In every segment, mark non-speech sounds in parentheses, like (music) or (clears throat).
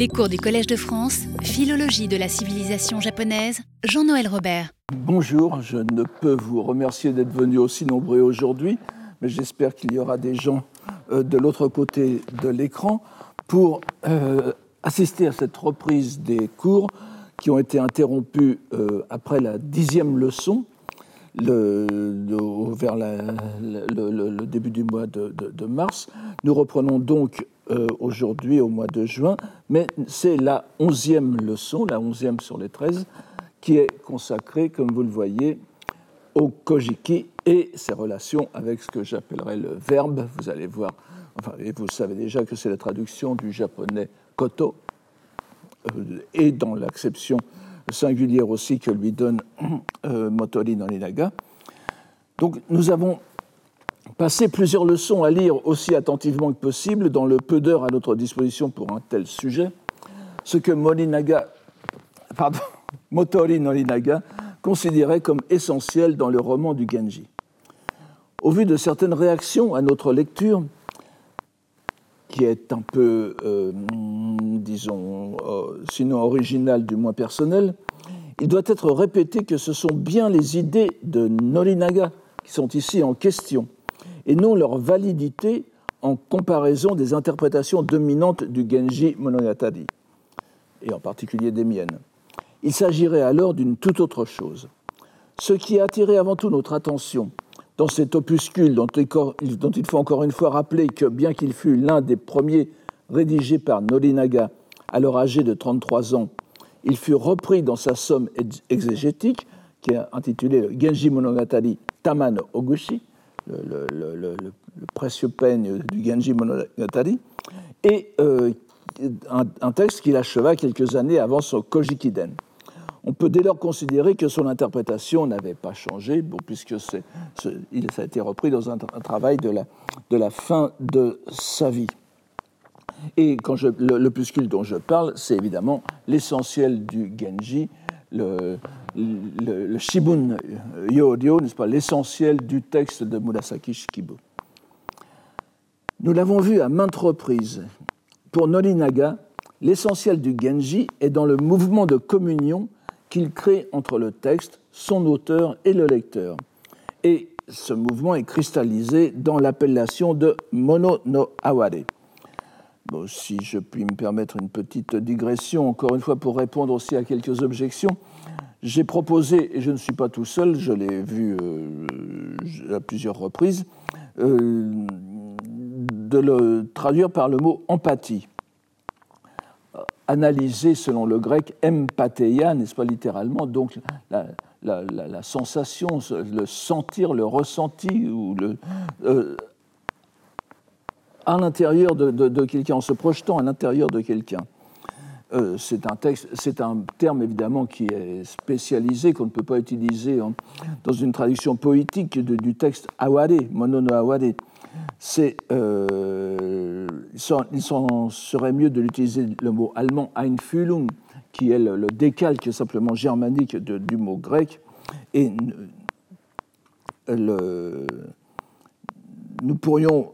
Les cours du Collège de France, Philologie de la civilisation japonaise, Jean-Noël Robert. Bonjour, je ne peux vous remercier d'être venus aussi nombreux aujourd'hui, mais j'espère qu'il y aura des gens euh, de l'autre côté de l'écran pour euh, assister à cette reprise des cours qui ont été interrompus euh, après la dixième leçon, le, vers le, début du mois de, mars. Nous reprenons donc euh, aujourd'hui au mois de juin, mais c'est la onzième leçon, la onzième sur les treize, qui est consacrée, comme vous le voyez, au kojiki et ses relations avec ce que j'appellerais le verbe. Vous allez voir, enfin, et vous savez déjà que c'est la traduction du japonais koto, euh, et dans l'acception singulière aussi que lui donne (clears throat) euh, Motori Norinaga. Donc nous avons passé plusieurs leçons à lire aussi attentivement que possible dans le peu d'heures à notre disposition pour un tel sujet, ce que Morinaga, (laughs) pardon, Motori Norinaga considérait comme essentiel dans le roman du Genji. Au vu de certaines réactions à notre lecture, qui est un peu, euh, disons, euh, sinon original, du moins personnel, il doit être répété que ce sont bien les idées de Norinaga qui sont ici en question, et non leur validité en comparaison des interprétations dominantes du Genji Monogatari, et en particulier des miennes. Il s'agirait alors d'une toute autre chose. Ce qui a attiré avant tout notre attention dans cet opuscule dont il faut encore une fois rappeler que bien qu'il fût l'un des premiers rédigés par Norinaga, alors âgé de 33 ans, il fut repris dans sa somme exégétique, qui est intitulée Genji Monogatari Tamano Ogushi, le, précieux peigne du Genji Monogatari, et euh, un, un, texte qu'il acheva quelques années avant son Kojikiden. On peut dès lors considérer que son interprétation n'avait pas changé, puisque ça a été repris dans un, travail de la, fin de sa vie. Et quand je, l'opuscule dont je parle, c'est évidemment l'essentiel du Genji, le, le, Shibun Yodio, n'est-ce pas, l'essentiel du texte de Murasaki Shikibu. Nous l'avons vu à maintes reprises. Pour Norinaga, l'essentiel du Genji est dans le mouvement de communion qu'il crée entre le texte, son auteur et le lecteur. Et ce mouvement est cristallisé dans l'appellation de mono no aware. Bon, si je puis me permettre une petite digression, encore une fois pour répondre aussi à quelques objections, j'ai proposé, et je ne suis pas tout seul, je l'ai vu euh, à plusieurs reprises, euh, de le traduire par le mot empathie analysé selon le grec empatheia, n'est-ce pas littéralement, donc la, sensation, le sentir, le ressenti, ou le, euh, à l'intérieur de, quelqu'un, en se projetant à l'intérieur de quelqu'un. Euh, c'est un texte, c'est un terme évidemment qui est spécialisé, qu'on ne peut pas utiliser dans une traduction poétique du texte aware, monono aware c'est, euh, il serait mieux de l'utiliser le mot allemand Einfühlung, qui est le, décalque simplement germanique du mot grec. Et nous pourrions,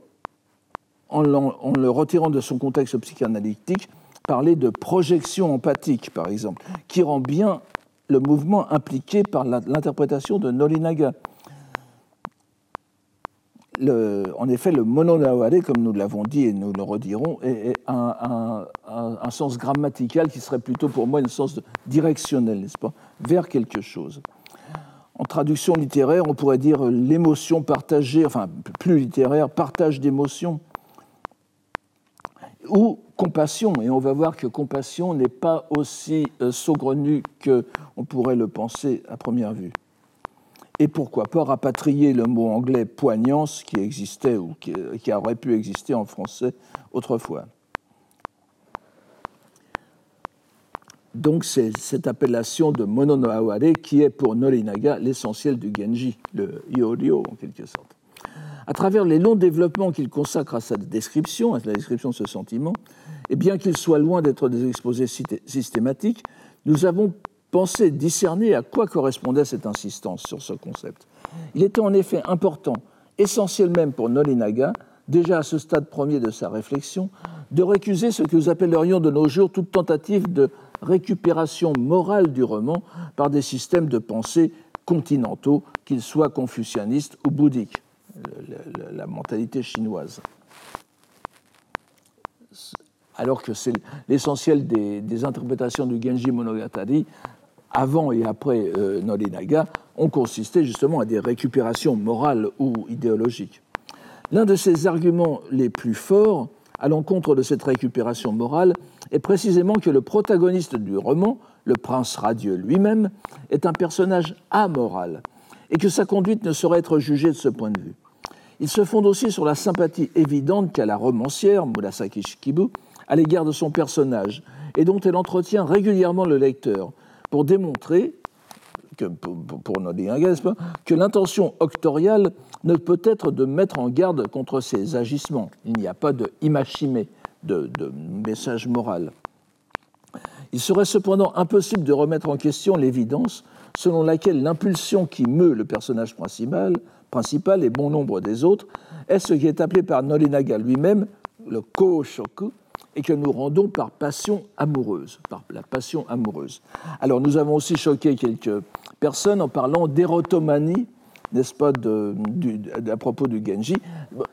en, en, le retirant de son contexte psychanalytique, parler de projection empathique, par exemple, qui rend bien le mouvement impliqué par l'interprétation de En effet, le mononaware, comme nous l'avons dit et nous le redirons, est, un, sens grammatical qui serait plutôt pour moi un sens directionnel, n'est-ce pas, vers quelque chose. En traduction littéraire, on pourrait dire l'émotion partagée, enfin plus littéraire, partage d'émotions, ou compassion. Et on va voir que compassion n'est pas aussi euh, saugrenu qu'on pourrait le penser à première vue et pourquoi pas rapatrier le mot anglais poignance qui existait ou qui, aurait pu exister en français autrefois. Donc c'est cette appellation de mononoaware qui est pour Norinaga l'essentiel du Genji, le Yorio en quelque sorte. À travers les longs développements qu'il consacre à sa description, à la description de ce sentiment, et bien qu'il soit loin d'être des exposés systématiques, nous avons penser, discerner à quoi correspondait cette insistance sur ce concept. Il était en effet important, essentiel même pour Nolinaga, déjà à ce stade premier de sa réflexion, de récuser ce que nous appellerions de nos jours toute tentative de récupération morale du roman par des systèmes de pensée continentaux, qu'ils soient confucianistes ou bouddhiques, la mentalité chinoise. Alors que c'est l'essentiel des, interprétations du Genji Monogatari, avant et après euh, ont consisté justement à des récupérations morales ou idéologiques. L'un de ces arguments les plus forts à l'encontre de cette récupération morale est précisément que le protagoniste du roman, le prince radieux lui-même, est un personnage amoral et que sa conduite ne saurait être jugée de ce point de vue. Il se fonde aussi sur la sympathie évidente qu'a la romancière, Murasaki Shikibu, à l'égard de son personnage et dont elle entretient régulièrement le lecteur pour démontrer que, pour, pour que l'intention octoriale ne peut être de mettre en garde contre ces agissements. Il n'y a pas de imachimé, de, de message moral. Il serait cependant impossible de remettre en question l'évidence selon laquelle l'impulsion qui meut le personnage principal, principal et bon nombre des autres est ce qui est appelé par Norinaga lui-même le ko-shoku, et que nous rendons par passion amoureuse, par la passion amoureuse. Alors nous avons aussi choqué quelques personnes en parlant d'érotomanie n'est-ce pas, de, à propos du Genji.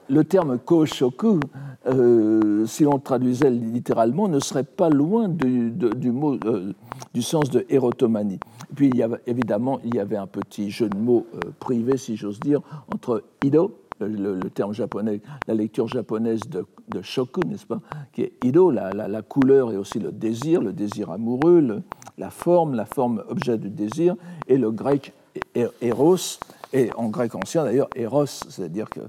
Le terme Koshoku, euh, si on le traduisait littéralement, ne serait pas loin euh, du sens de érotomanie. puis, il y avait, évidemment, il y avait un petit jeu de mots euh, privé, si j'ose dire, entre Ido, le, terme japonais, la lecture japonaise de, de shoku, n'est-ce pas, qui est Ido, la, la, couleur et aussi le désir, le désir amoureux, la forme, la forme objet du désir, et le grec Eros, et en grec ancien d'ailleurs, Eros, c'est-à-dire que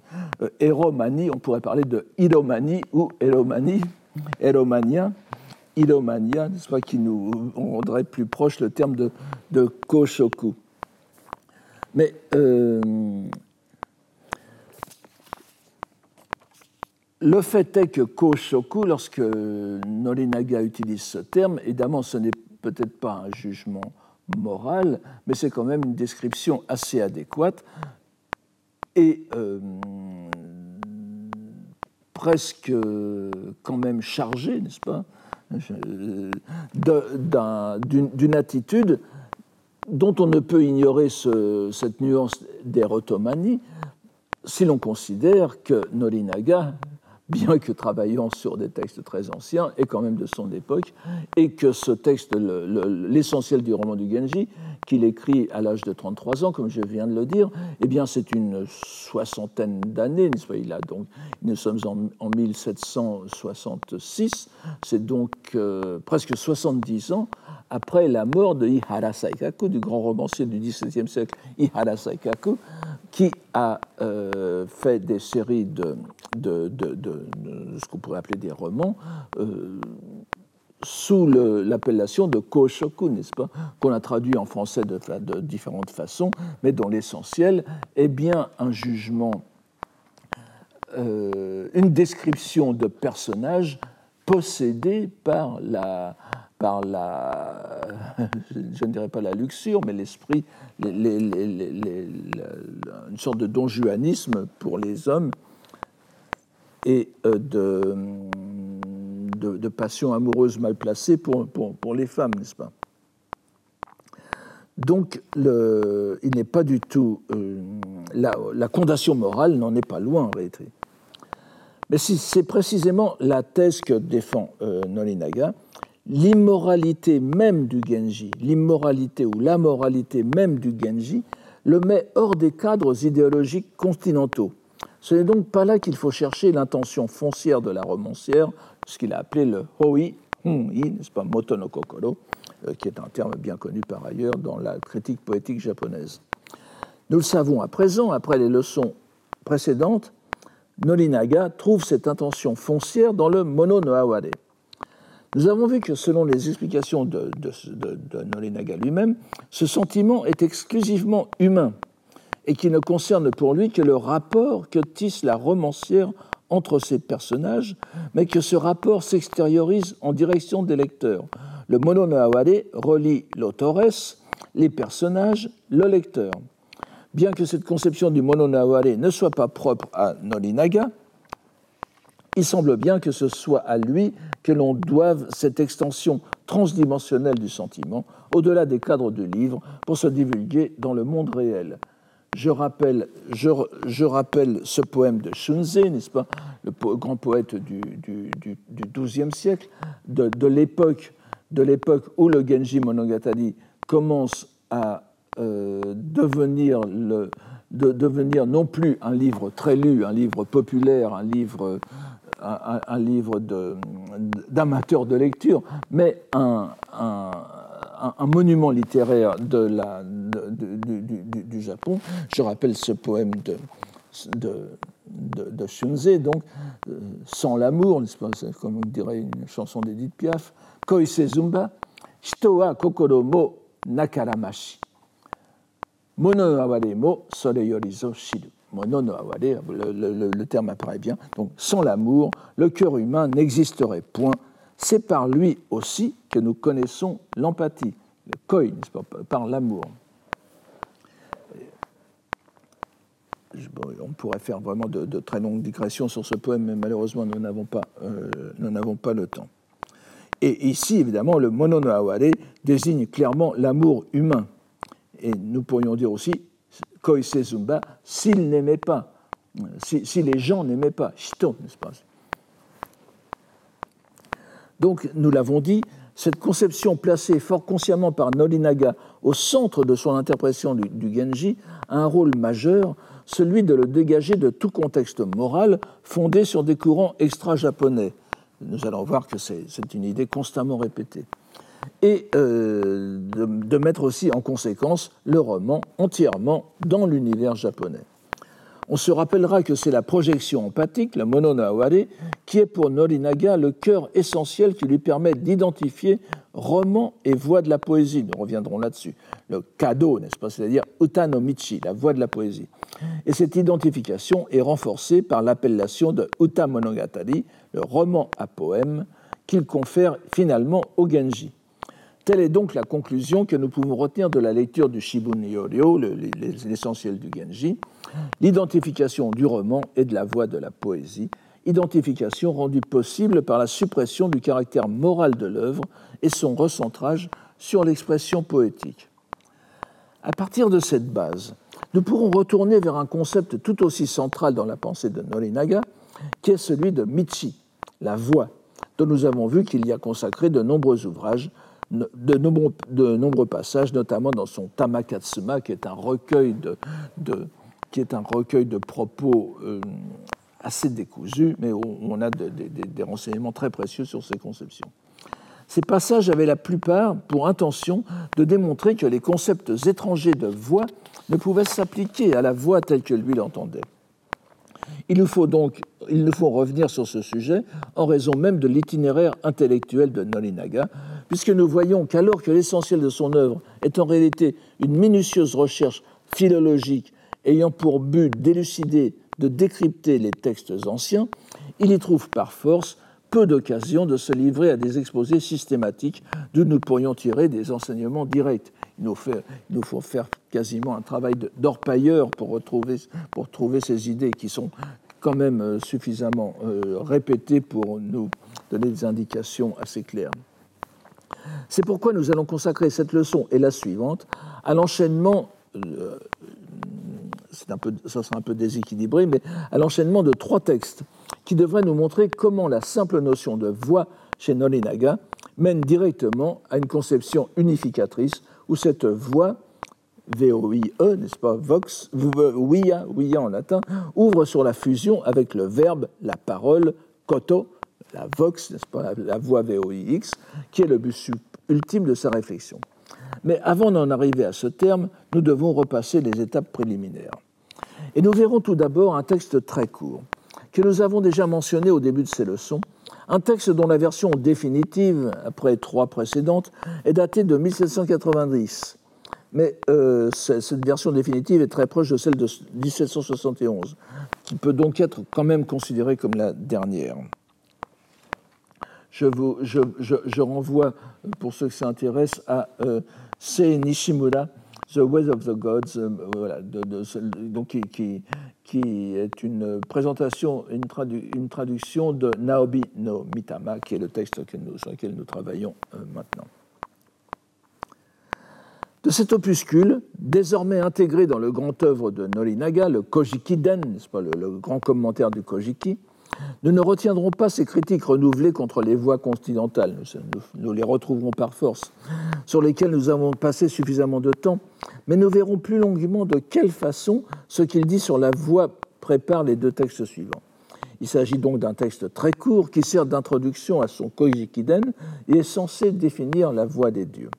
euh, on pourrait parler de idomanie ou éromanie, éromania, idomania, nest pas, qui nous rendrait plus proche le terme de, de koshoku. Mais euh, le fait est que koshoku, lorsque Norinaga utilise ce terme, évidemment, ce n'est peut-être pas un jugement morale, mais c'est quand même une description assez adéquate et euh, presque quand même chargée, n'est-ce pas, d'une attitude dont on ne peut ignorer cette nuance d'érotomanie si l'on considère que Norinaga bien que travaillant sur des textes très anciens et quand même de son époque, et que ce texte, l'essentiel du roman du Genji, qu'il écrit à l'âge de 33 ans, comme je viens de le dire, eh bien c'est une soixantaine d'années, il a donc, nous sommes en, 1766, c'est donc euh, presque 70 ans après la mort de Ihara Saikaku, du grand romancier du XVIIe siècle Ihara Saikaku, qui a euh, fait des séries de, de, ce qu'on pourrait appeler des romans euh, sous l'appellation de Koshoku, n'est-ce pas, qu'on a traduit en français de, différentes façons, mais dont l'essentiel est bien un jugement, euh, une description de personnages possédés par la, par la, (laughs) je ne dirais pas la luxure, mais l'esprit, une sorte de donjuanisme pour les hommes et euh, de, passion amoureuse mal placée pour, pour, les femmes, n'est-ce pas? Donc, il n'est pas du tout. Euh, la, la, condamnation morale n'en est pas loin en réalité. Mais c'est précisément la thèse que défend euh, Nolinaga, l'immoralité même du Genji, l'immoralité ou l'amoralité même du Genji, le met hors des cadres idéologiques continentaux. Ce n'est donc pas là qu'il faut chercher l'intention foncière de la romancière, ce qu'il a appelé le hoi, n'est-ce pas, moto no kokoro, euh, qui est un terme bien connu par ailleurs dans la critique poétique japonaise. Nous le savons à présent, après les leçons précédentes, Nolinaga trouve cette intention foncière dans le mono no aware. Nous avons vu que selon les explications de, de, lui-même, ce sentiment est exclusivement humain et qui ne concerne pour lui que le rapport que tisse la romancière entre ses personnages, mais que ce rapport s'extériorise en direction des lecteurs. Le mono no relie l'autores, les personnages, le lecteur. Bien que cette conception du mono no ne soit pas propre à Nolinaga, il semble bien que ce soit à lui que l'on doive cette extension transdimensionnelle du sentiment, au-delà des cadres du livre, pour se divulguer dans le monde réel. Je rappelle, je, rappelle ce poème de Shunze, n'est-ce pas, le grand poète du, XIIe siècle, de, l'époque où le Genji Monogatari commence à euh, devenir, devenir non plus un livre très lu, un livre populaire, un livre un, livre d'amateur de, lecture, mais un, monument littéraire du, Japon. Je rappelle ce poème de, Shunze, donc euh, Sans l'amour, comme on dirait une chanson d'Edith Piaf, Koise Zumba, Hito wa kokoro mo nakaramashi, Mono aware mo sore yorizo shiru le, terme apparaît bien. Donc, sans l'amour, le cœur humain n'existerait point. C'est par lui aussi que nous connaissons l'empathie, le koi, par l'amour. on pourrait faire vraiment de, très longues digressions sur ce poème, mais malheureusement, nous n'avons pas, euh, le temps. Et ici, évidemment, le mono no désigne clairement l'amour humain. Et nous pourrions dire aussi Koise Zumba s'il n'aimait pas, si, les gens n'aimaient pas, n'est-ce pas? Donc, nous l'avons dit, cette conception placée fort consciemment par Norinaga au centre de son interprétation du, Genji a un rôle majeur, celui de le dégager de tout contexte moral fondé sur des courants extra-japonais. Nous allons voir que c'est une idée constamment répétée et euh, de, mettre aussi en conséquence le roman entièrement dans l'univers japonais. On se rappellera que c'est la projection empathique, la mononaware, qui est pour Norinaga le cœur essentiel qui lui permet d'identifier roman et voix de la poésie. Nous reviendrons là-dessus. Le kado, n'est-ce pas C'est-à-dire utanomichi, la voix de la poésie. Et cette identification est renforcée par l'appellation de uta monogatari, le roman à poème, qu'il confère finalement au Genji. Telle est donc la conclusion que nous pouvons retenir de la lecture du Shibun Yoryo, l'essentiel du Genji, l'identification du roman et de la voix de la poésie, identification rendue possible par la suppression du caractère moral de l'œuvre et son recentrage sur l'expression poétique. À partir de cette base, nous pourrons retourner vers un concept tout aussi central dans la pensée de Norinaga, qui est celui de Michi, la voix, dont nous avons vu qu'il y a consacré de nombreux ouvrages de nombreux, de nombreux, passages, notamment dans son Tamakatsuma, qui est un recueil de, qui est un recueil de propos euh, assez décousus, mais où on a des renseignements très précieux sur ses conceptions. Ces passages avaient la plupart pour intention de démontrer que les concepts étrangers de voix ne pouvaient s'appliquer à la voix telle que lui l'entendait. Il nous faut donc revenir sur ce sujet en raison même de l'itinéraire intellectuel de Nolinaga, puisque nous voyons qu'alors que l'essentiel de son œuvre est en réalité une minutieuse recherche philologique ayant pour but d'élucider, de décrypter les textes anciens, il y trouve par force peu d'occasions de se livrer à des exposés systématiques d'où nous pourrions tirer des enseignements directs. Il nous, faut faire quasiment un travail d'orpailleur pour retrouver, pour trouver ces idées qui sont quand même euh, suffisamment euh, répétées pour nous donner des indications assez claires. C'est pourquoi nous allons consacrer cette leçon et la suivante à l'enchaînement, euh, un peu, ça sera un peu déséquilibré, mais à l'enchaînement de trois textes qui devraient nous montrer comment la simple notion de voix chez Nolinaga mène directement à une conception unificatrice où cette voix, V-O-I-E, n'est-ce pas, vox, via, via en latin, ouvre sur la fusion avec le verbe, la parole, koto, la vox, n'est-ce pas, la, voix V-O-I-X, qui est le but ultime de sa réflexion. Mais avant d'en arriver à ce terme, nous devons repasser les étapes préliminaires. Et nous verrons tout d'abord un texte très court, que nous avons déjà mentionné au début de ces leçons, un texte dont la version définitive, après trois précédentes, est datée de 1790. Mais euh, cette version définitive est très proche de celle de 1771, qui peut donc être quand même considérée comme la dernière. Je, vous, renvoie, pour ceux qui s'intéressent, à euh, Sei Nishimura, The Ways of the Gods, voilà, donc qui, qui, est une présentation, une, une, traduction de Naobi no Mitama, qui est le texte sur lequel nous travaillons maintenant. De cet opuscule, désormais intégré dans le grand œuvre de Norinaga, le Kojiki-den, n'est-ce pas, le, grand commentaire du Kojiki, nous ne retiendrons pas ces critiques renouvelées contre les voix continentales, nous, les retrouverons par force, sur lesquelles nous avons passé suffisamment de temps, mais nous verrons plus longuement de quelle façon ce qu'il dit sur la voix prépare les deux textes suivants. Il s'agit donc d'un texte très court qui sert d'introduction à son Kojiki-den et est censé définir la voix des dieux.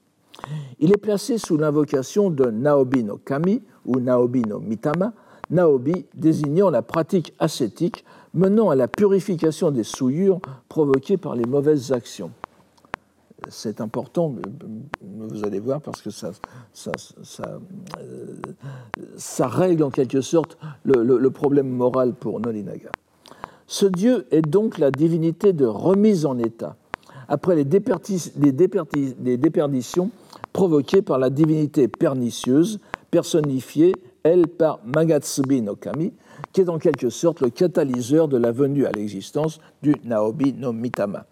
Il est placé sous l'invocation de Naobi no Kami ou Naobi no Mitama, Naobi désignant la pratique ascétique menant à la purification des souillures provoquées par les mauvaises actions. C'est important, vous allez voir, parce que ça, ça, règle en quelque sorte le, problème moral pour Nolinaga. Ce dieu est donc la divinité de remise en état. Après les, déperditions provoquée par la divinité pernicieuse, personnifiée, elle, par Magatsubi no Kami, qui est en quelque sorte le catalyseur de la venue à l'existence du Naobi no Mitama.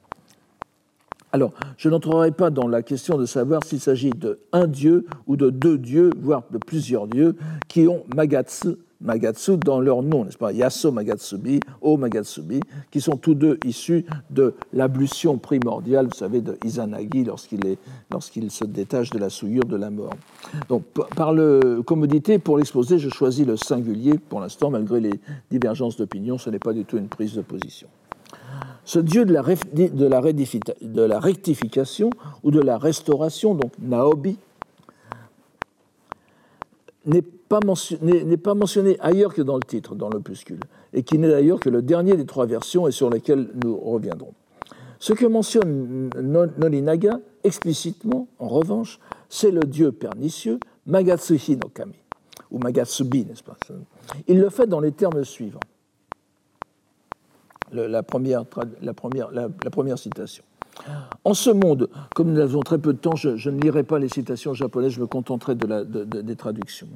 Alors, je n'entrerai pas dans la question de savoir s'il s'agit de un dieu ou de deux dieux, voire de plusieurs dieux, qui ont Magatsu Magatsu dans leur nom, n'est-ce pas? Yaso Magatsubi, O Magatsubi, qui sont tous deux issus de l'ablution primordiale, vous savez, de Izanagi lorsqu'il se détache de la souillure de la mort. Donc, par commodité, pour l'exposer, je choisis le singulier pour l'instant, malgré les divergences d'opinion, ce n'est pas du tout une prise de position. Ce dieu de la, de la, de la rectification ou de la restauration, donc Naobi, n'est pas, mentionné, pas mentionné ailleurs que dans le titre, dans l'opuscule, et qui n'est d'ailleurs que le dernier des trois versions et sur lesquelles nous reviendrons. Ce que mentionne Nolinaga explicitement, en revanche, c'est le dieu pernicieux Magatsuhi no Kami, ou Magatsubi, n'est-ce pas? Il le fait dans les termes suivants. la première citation. En ce monde, comme nous avons très peu de temps, je, ne lirai pas les citations japonaises, je me contenterai des traductions.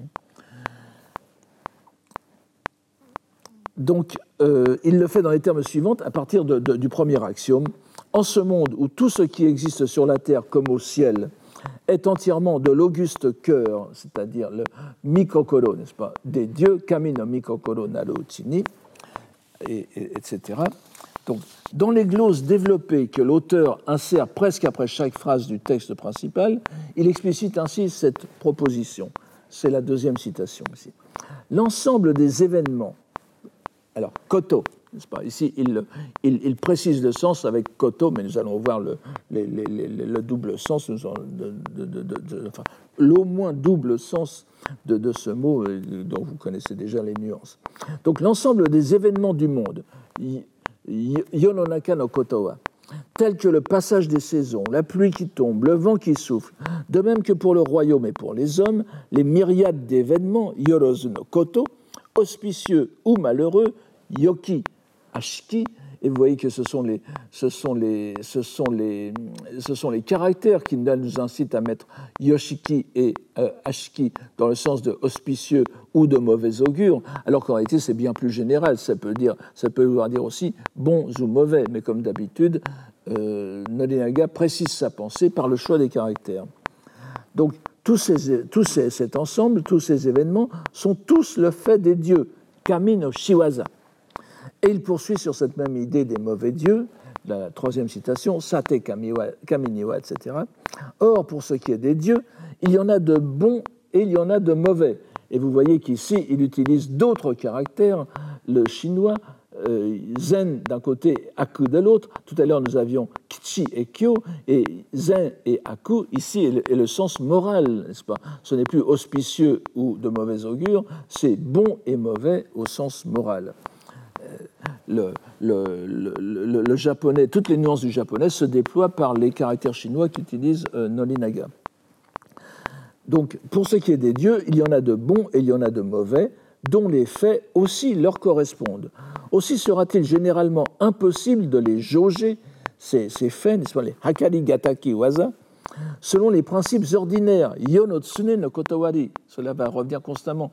Donc, euh, il le fait dans les termes suivants, à partir du premier axiome. En ce monde où tout ce qui existe sur la terre comme au ciel est entièrement de l'auguste cœur, c'est-à-dire le mikokoro, n'est-ce pas, des dieux, kami no mikokoro naru uchini, et, etc. Donc, dans les glosses développées que l'auteur insère presque après chaque phrase du texte principal, il explicite ainsi cette proposition. C'est la deuxième citation ici. L'ensemble des événements, alors koto, pas? Ici, il, il, précise le sens avec koto, mais nous allons voir le, le double sens, l'au moins double sens de, ce mot euh, dont vous connaissez déjà les nuances. Donc l'ensemble des événements du monde, Yononaka no Kotowa, tels que le passage des saisons, la pluie qui tombe, le vent qui souffle, de même que pour le royaume et pour les hommes, les myriades d'événements, Yorozu no Koto, auspicieux ou malheureux, Yoki, Ashiki, et vous voyez que ce sont les, ce sont les, ce sont les, ce sont les caractères qui nous incitent à mettre Yoshiki et euh, Ashiki dans le sens de auspicieux ou de mauvais augure, alors qu'en réalité c'est bien plus général. Ça peut, dire, ça peut vouloir dire aussi bons ou mauvais, mais comme d'habitude, euh, précise sa pensée par le choix des caractères. Donc tous ces, tous cet ensemble, tous ces événements sont tous le fait des dieux, Kami no Shiwaza. Et il poursuit sur cette même idée des mauvais dieux, la troisième citation, Sate Kaminiwa, etc. Or, pour ce qui est des dieux, il y en a de bons et il y en a de mauvais. Et vous voyez qu'ici, il utilise d'autres caractères, le chinois, euh, zen d'un côté, aku de l'autre. Tout à l'heure, nous avions kichi et kyo, et zen et aku, ici, est le, sens moral, n'est-ce pas? Ce n'est plus auspicieux ou de mauvais augure, c'est bon et mauvais au sens moral le, japonais, toutes les nuances du japonais se déploient par les caractères chinois qu'utilise euh, Nolinaga. Donc, pour ce qui est des dieux, il y en a de bons et il y en a de mauvais, dont les faits aussi leur correspondent. Aussi sera-t-il généralement impossible de les jauger, ces, ces faits, n'est-ce pas, les hakari gataki waza, selon les principes ordinaires. Yonotsune no kotowari. Cela va revenir constamment.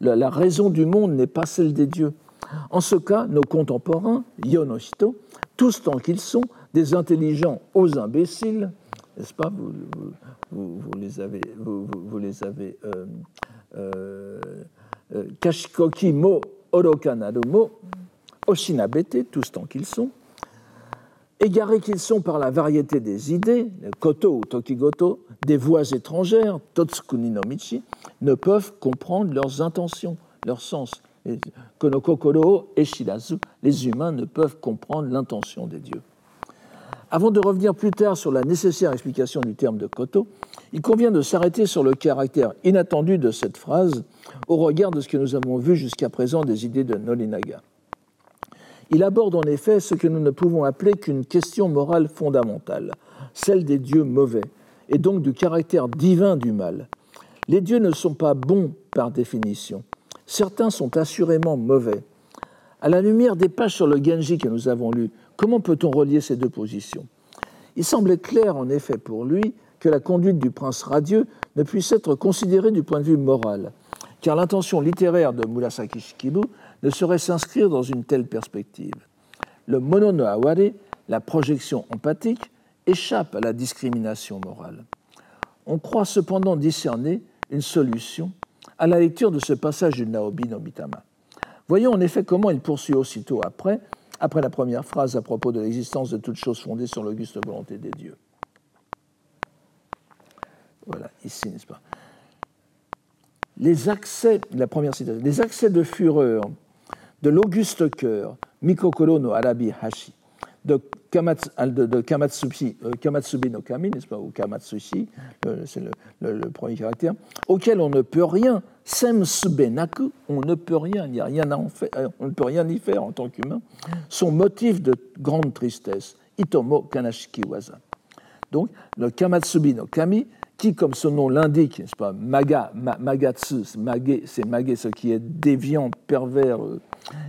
la raison du monde n'est pas celle des dieux. En ce cas, nos contemporains, Yonoshito, tous tant qu'ils sont, des intelligents aux imbéciles, n'est-ce pas? Vous, les avez, vous, les avez euh, euh, euh, Kashikoki mo oshinabete, tous tant qu'ils sont, égarés qu'ils sont par la variété des idées, koto ou tokigoto, des voix étrangères, totsukuni no michi, ne peuvent comprendre leurs intentions, leur sens. Konokokoro et Shirazu, les humains ne peuvent comprendre l'intention des dieux. Avant de revenir plus tard sur la nécessaire explication du terme de koto, il convient de s'arrêter sur le caractère inattendu de cette phrase au regard de ce que nous avons vu jusqu'à présent des idées de Nolinaga. Il aborde en effet ce que nous ne pouvons appeler qu'une question morale fondamentale, celle des dieux mauvais, et donc du caractère divin du mal. Les dieux ne sont pas bons par définition. Certains sont assurément mauvais. À la lumière des pages sur le Genji que nous avons lues, comment peut-on relier ces deux positions? Il semblait clair, en effet, pour lui, que la conduite du prince radieux ne puisse être considérée du point de vue moral, car l'intention littéraire de Murasaki Shikibu ne saurait s'inscrire dans une telle perspective. Le mono no aware, la projection empathique, échappe à la discrimination morale. On croit cependant discerner une solution à la lecture de ce passage du Naobi no Mitama. Voyons en effet comment il poursuit aussitôt après, après la première phrase à propos de l'existence de toutes choses fondées sur l'auguste volonté des dieux. Voilà, ici, n'est-ce pas? Les accès de fureur de l'auguste cœur, Mikokoro no Arabi Hashi, de, Kamatsubi, euh, Kamatsubi no Kami, n'est-ce pas, ou Kamatsushi, c'est le, premier caractère, auquel on ne peut rien, Semsubenaku, on ne peut rien, il y a rien à en faire, euh, on ne peut rien y faire en tant qu'humain, sont motif de grande tristesse, Itomo Kanashiki Waza. Donc, le Kamatsubi no Kami, qui, comme son nom l'indique, n'est-ce pas, Maga, Magatsu, c'est Magé, ce qui est déviant, pervers, euh,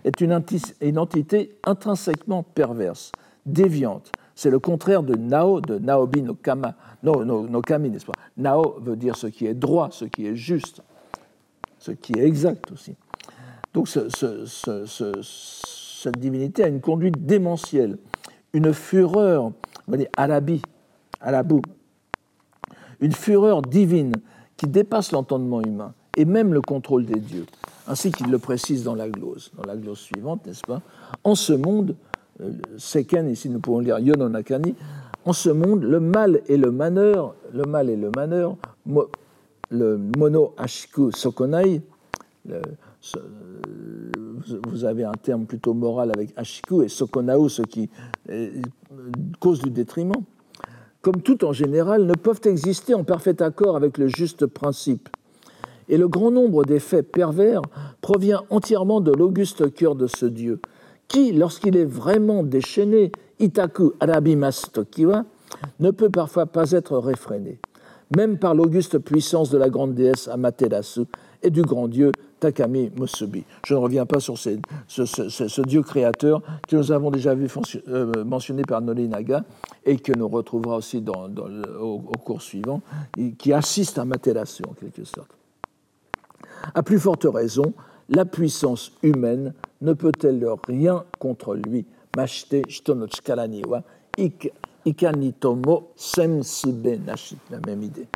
est une entité intrinsèquement perverse, déviante. C'est le contraire de Nao, de Naobi no Kama, no, no, Kami, n'est-ce pas? Nao veut dire ce qui est droit, ce qui est juste, ce qui est exact aussi. Donc ce, cette divinité a une conduite démentielle, une fureur, on va dire arabi, arabou, une fureur divine qui dépasse l'entendement humain et même le contrôle des dieux, ainsi qu'il le précise dans la glose, dans la glose suivante, n'est-ce pas? En ce monde, Seken, ici nous pouvons lire Yononakani, en ce monde, le mal et le maneur, le mal et le le mono ashiku sokonai, vous avez un terme plutôt moral avec ashiku et sokonau, ce qui cause du détriment. Comme tout en général, ne peuvent exister en parfait accord avec le juste principe. Et le grand nombre des faits pervers provient entièrement de l'auguste cœur de ce Dieu, qui, lorsqu'il est vraiment déchaîné, Itaku Arabimas Tokiwa, ne peut parfois pas être réfréné, même par l'auguste puissance de la grande déesse Amaterasu et du grand Dieu Takami Musubi. Je ne reviens pas sur ce, dieu créateur que nous avons déjà vu euh, mentionné par Nolinaga et que nous retrouverons aussi au, cours suivant, qui assiste à Materasu en quelque sorte. À plus forte raison, la puissance humaine ne peut-elle rien contre lui? Ikanitomo semsube nashi. La même idée.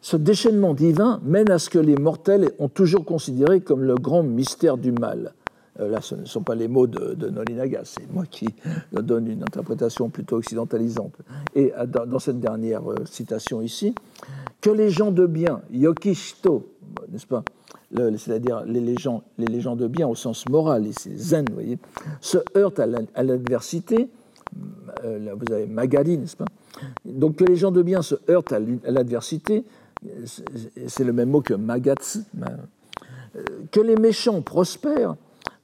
Ce déchaînement divin mène à ce que les mortels ont toujours considéré comme le grand mystère du mal. Euh, là, ce ne sont pas les mots de, Nolinaga, c'est moi qui donne une interprétation plutôt occidentalisante. Et euh, dans, cette dernière euh, citation ici, que les gens de bien, yokishito, n'est-ce pas c'est-à-dire les, gens de bien au sens moral, ici, zen, vous voyez, se heurtent à l'adversité, vous avez Magali, n'est-ce pas Donc que les gens de bien se heurtent à l'adversité, c'est le même mot que magatsu, que les méchants prospèrent,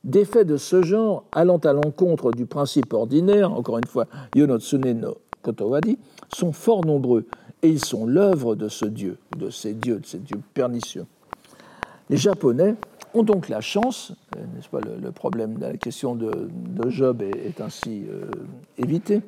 des faits de ce genre allant à l'encontre du principe ordinaire, encore une fois, Yonotsune no Kotowadi, sont fort nombreux et ils sont l'œuvre de ce Dieu, de ces dieux, de ces dieux pernicieux. Les Japonais ont donc la chance, euh, n'est-ce pas, le, problème de la question de, Job est, ainsi euh, évité,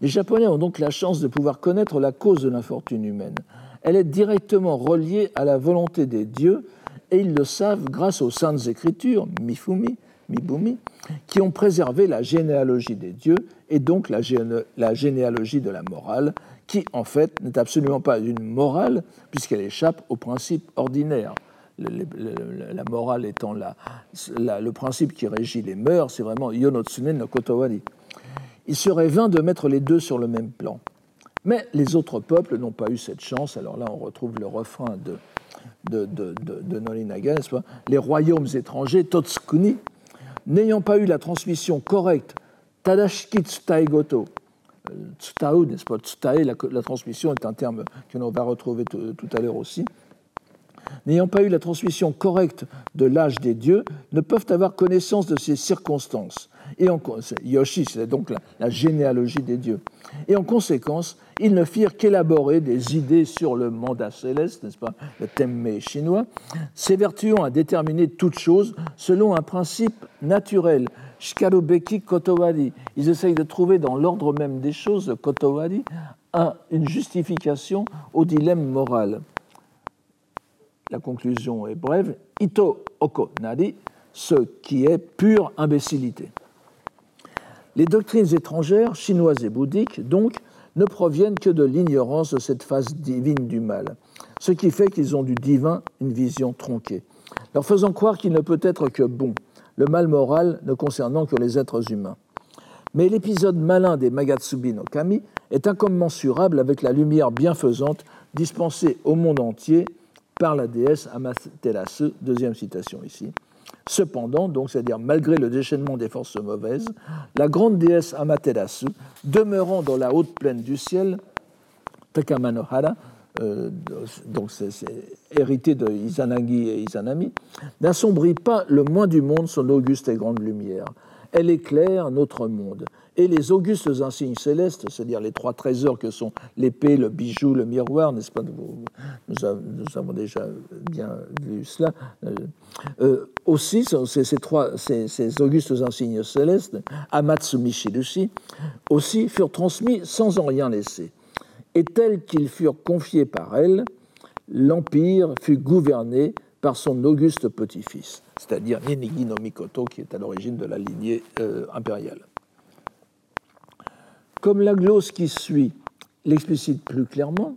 Les Japonais ont donc la chance de pouvoir connaître la cause de l'infortune humaine. Elle est directement reliée à la volonté des dieux et ils le savent grâce aux saintes écritures, Mifumi, Mibumi, qui ont préservé la généalogie des dieux et donc la, généalogie de la morale, qui en fait n'est absolument pas une morale puisqu'elle échappe aux la morale étant la, le principe qui régit les mœurs, c'est vraiment Yonotsune no Kotowari. Il serait vain de mettre les deux sur le même plan. Mais les autres peuples n'ont pas eu cette chance. Alors là, on retrouve le refrain de, de, de, de, Norinaga, Les royaumes étrangers, Totsukuni, n'ayant pas eu la transmission correcte, Tadashiki Tsutai Goto, euh, Tsutao, n'est-ce pas? Tsutae, la, la, transmission est un terme que l'on va retrouver tout à l'heure aussi, n'ayant pas eu la transmission correcte de l'âge des dieux, ne peuvent avoir connaissance de ces circonstances. Et en, Yoshi, c'est donc la, généalogie des dieux. Et en conséquence, ils ne firent qu'élaborer des idées sur le mandat céleste, n'est-ce pas, le temme chinois, s'évertuant à déterminer toutes choses selon un principe naturel, Shikarubeki Kotowari. Ils essayent de trouver dans l'ordre même des choses, Kotowari, une justification au dilemme moral. La conclusion est brève. Ito oko nari, ce qui est pure imbécilité. Les doctrines étrangères, chinoises et bouddhiques, donc, ne proviennent que de l'ignorance de cette phase divine du mal, ce qui fait qu'ils ont du divin une vision tronquée, leur faisant croire qu'il ne peut être que bon, le mal moral ne concernant que les êtres humains. Mais l'épisode malin des Magatsubi no Kami est incommensurable avec la lumière bienfaisante dispensée au monde entier par la déesse Amaterasu, deuxième citation ici. Cependant, donc, c'est-à-dire malgré le déchaînement des forces mauvaises, la grande déesse Amaterasu, demeurant dans la haute plaine du ciel, Takamanohara, euh, donc c'est hérité de Izanagi et Izanami, n'assombrit pas le moins du monde son auguste et grande lumière. Elle éclaire notre monde et les augustes insignes célestes, c'est-à-dire les trois trésors que sont l'épée, le bijou, le miroir, n'est-ce pas nous, avons déjà bien vu cela. Euh, euh, aussi, ces, trois, ces, augustes insignes célestes, Amatsumi Shirushi, aussi furent transmis sans en rien laisser. Et tels qu'ils furent confiés par elle, l'empire fut gouverné par son auguste petit-fils, c'est-à-dire Ninigi no Mikoto, qui est à l'origine de la lignée euh, impériale. Comme la glose qui suit l'explicite plus clairement,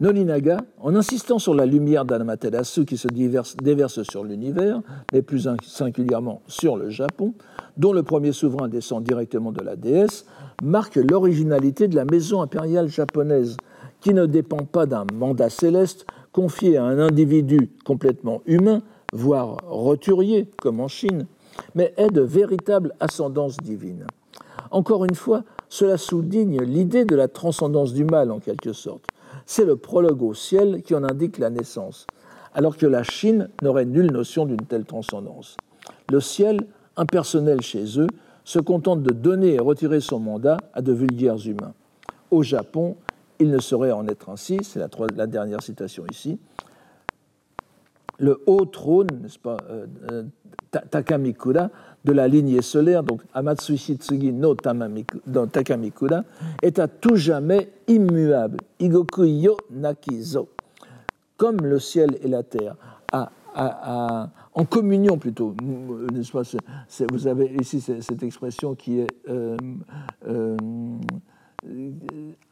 Nolinaga, en insistant sur la lumière d'Anamaterasu qui se déverse sur l'univers, mais plus singulièrement sur le Japon, dont le premier souverain descend directement de la déesse, marque l'originalité de la maison impériale japonaise, qui ne dépend pas d'un mandat céleste confié à un individu complètement humain, voire roturier, comme en Chine, mais est de véritable ascendance divine. Encore une fois, cela souligne l'idée de la transcendance du mal, en quelque sorte. C'est le prologue au ciel qui en indique la naissance, alors que la Chine n'aurait nulle notion d'une telle transcendance. Le ciel, impersonnel chez eux, se contente de donner et retirer son mandat à de vulgaires humains. Au Japon, il ne saurait en être ainsi, c'est la, dernière citation ici. Le haut trône, n'est-ce pas, euh, euh, Takamikura, de la lignée solaire, donc Amatsushi Tsugi no, Takamikura, est à tout jamais immuable, Igoku yo nakizo, comme le ciel et la terre, en communion plutôt. vous avez ici cette expression qui est euh, euh,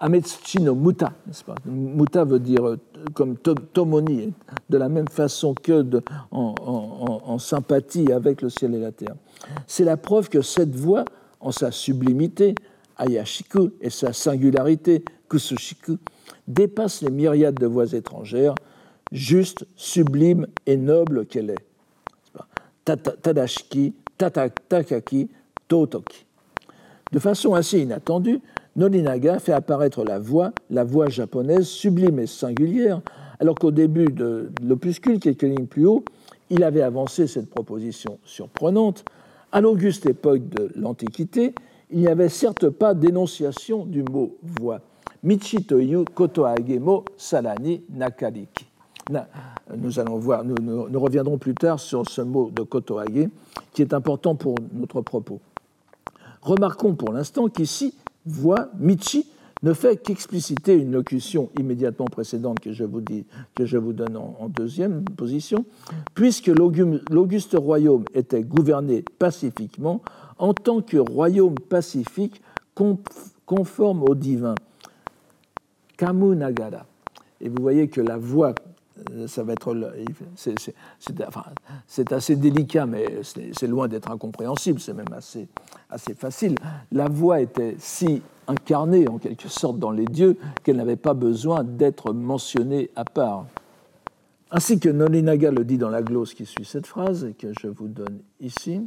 Ametsuchi no muta, n'est-ce pas? Muta veut dire euh, comme tomoni, de la même façon que en, sympathie avec le ciel et la terre. C'est la preuve que cette voix, en sa sublimité, Ayashiku, et sa singularité, Kusushiku, dépasse les myriades de voix étrangères, juste, sublime et noble qu'elle est. Tadashiki, Takaki, Totoki. De façon assez inattendue, Nolinaga fait apparaître la voix, la voix japonaise sublime et singulière, alors qu'au début de l'opuscule, quelques lignes plus haut, il avait avancé cette proposition surprenante. À l'auguste époque de l'Antiquité, il n'y avait certes pas d'énonciation du mot voix. Michitoyu kotoagemo salani nakariki. Nous, allons voir, nous, nous, reviendrons plus tard sur ce mot de kotoage qui est important pour notre propos. Remarquons pour l'instant qu'ici, voix, Michi, ne fait qu'expliciter une locution immédiatement précédente que je vous, donne en, deuxième position, puisque l'auguste royaume était gouverné pacifiquement en tant que royaume pacifique conforme au divin. Kamunagara. Et vous voyez que la voix euh, ça va être. C'est assez délicat, mais c'est loin d'être incompréhensible, c'est même assez, assez facile. La voix était si incarnée, en quelque sorte, dans les dieux, qu'elle n'avait pas besoin d'être mentionnée à part. Ainsi que Nolinaga le dit dans la glose qui suit cette phrase, et que je vous donne ici.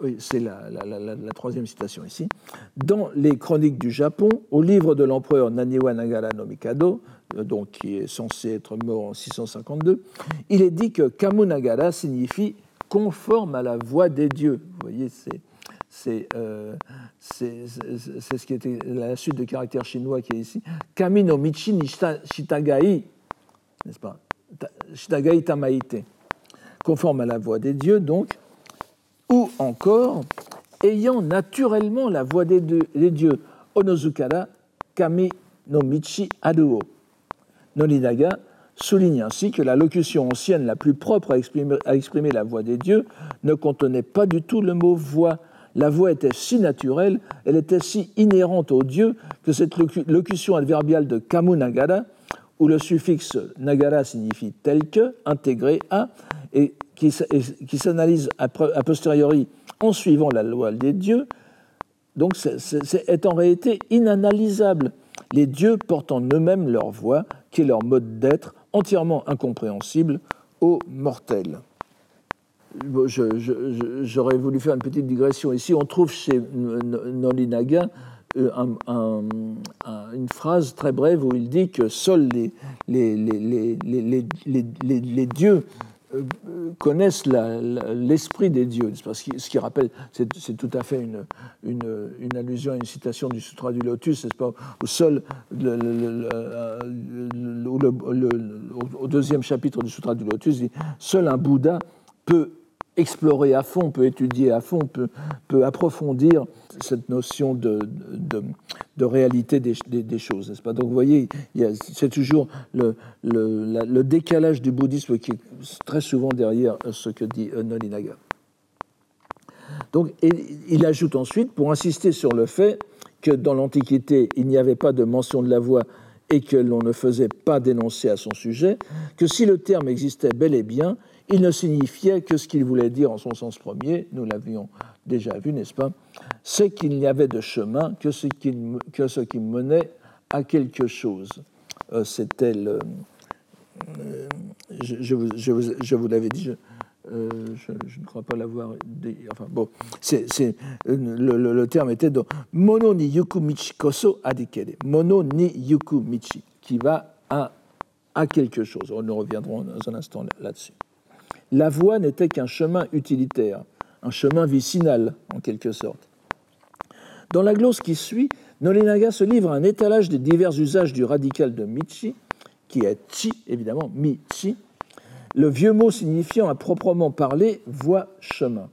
Oui, c'est la, la, troisième citation ici. Dans les chroniques du Japon, au livre de l'empereur Naniwa Nagara no Mikado, euh, donc qui est censé être mort en 652, il est dit que Kamunagara signifie conforme à la voix des dieux. Vous voyez, c'est euh, ce qui était la suite de caractères chinois qui est ici. Kami no michi ni shitagai, n'est-ce pas? Shitagai tamaite, conforme à la voix des dieux, donc, ou encore ayant naturellement la voix des, dieux, Onozukara Kami no michi aduo Nolinaga souligne ainsi que la locution ancienne la plus propre à exprimer, la voix des dieux ne contenait pas du tout le mot voix. La voix était si naturelle, elle était si inhérente aux dieux que cette locution adverbiale de Kamunagara, où le suffixe nagara signifie tel que, intégré à, et qui, s'analyse a, posteriori en suivant la loi des dieux, donc est en réalité inanalysable les dieux portent en eux-mêmes leur voix, qui est leur mode d'être, entièrement incompréhensible aux mortels. J'aurais voulu faire une petite digression ici. On trouve chez Nolinaga euh, une phrase très brève où il dit que seuls les, dieux connaissent l'esprit des dieux. Parce que ce qui rappelle, c'est tout à fait une, allusion à une citation du Sutra du Lotus, n'est-ce Au deuxième chapitre du Sutra du Lotus, dit Seul un Bouddha peut explorer à fond, peut étudier à fond, peut, peut approfondir cette notion de, de, réalité des, des, choses, n'est-ce pas? Donc vous voyez, c'est toujours le, le, le, décalage du bouddhisme qui est très souvent derrière ce que dit Nolinaga. Donc, il ajoute ensuite, pour insister sur le fait que dans l'Antiquité, il n'y avait pas de mention de la voix et que l'on ne faisait pas dénoncer à son sujet, que si le terme existait bel et bien, il ne signifiait que ce qu'il voulait dire en son sens premier, nous l'avions déjà vu, n'est-ce pas? C'est qu'il n'y avait de chemin que ce qui, que ce qui menait à quelque chose. Euh, c'était le. Euh, je, vous, je, vous, l'avais dit, euh, je, ne crois pas l'avoir dit. Enfin bon, c'est, le, le, terme était de mono ni yuku michi koso adikere. Mono ni yuku michi, qui va à, à quelque chose. Nous reviendrons dans un instant là-dessus la voie n'était qu'un chemin utilitaire, un chemin vicinal en quelque sorte. Dans la glose qui suit, Nolinaga se livre à un étalage des divers usages du radical de Michi, qui est chi, évidemment, Michi, le vieux mot signifiant à proprement parler voie chemin.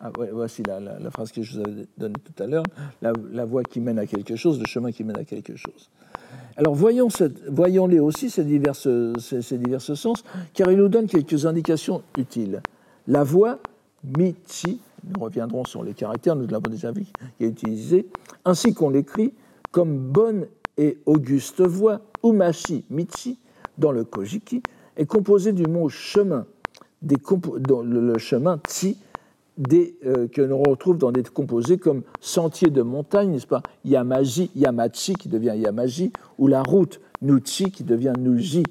Ah, voici la, phrase que je vous avais donnée tout à l'heure, la, voie qui mène à quelque chose, le chemin qui mène à quelque chose. Alors voyons, les aussi, ces diverses, ces, sens, car ils nous donnent quelques indications utiles. La voix, michi, nous reviendrons sur les caractères, nous l'avons déjà vu, qui est utilisé, ainsi qu'on l'écrit comme bonne et auguste voix, umashi michi, dans le kojiki, est composé du mot chemin, des dans le chemin tsi, euh, que l'on retrouve dans des composés comme sentier de montagne, n'est-ce pas Yamaji, Yamachi qui devient Yamaji, ou la route Nuchi qui devient Nuji,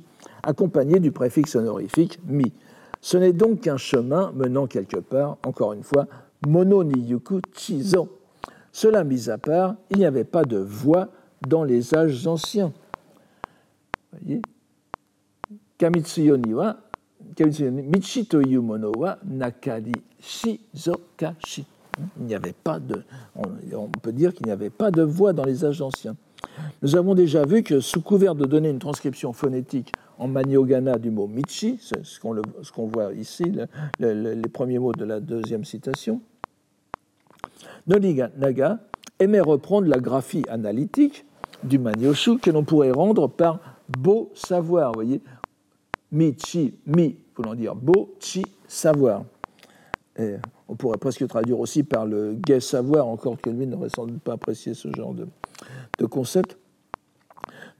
accompagné du préfixe honorifique mi. Ce n'est donc qu'un chemin menant quelque part, encore une fois, mono ni yuku chizo. Cela mis à part, il n'y avait pas de voie dans les âges anciens. Voyez? Kamitsuyo wa Michi to mono wa nakari shizokashi. N'y avait pas de, on, peut dire qu'il n'y avait pas de voix dans les âges anciens. Nous avons déjà vu que sous couvert de donner une transcription phonétique en maniogana du mot michi, ce qu'on voit ici, les premiers mots de la deuxième citation, Nolinaga aimait reprendre la graphie analytique du Manyoshu que l'on pourrait rendre par beau savoir. Voyez, mi, chi, mi, voulant dire beau, chi, savoir. on pourrait presque traduire aussi par le gai savoir, encore que lui n'aurait sans doute pas apprécié ce genre de, concept.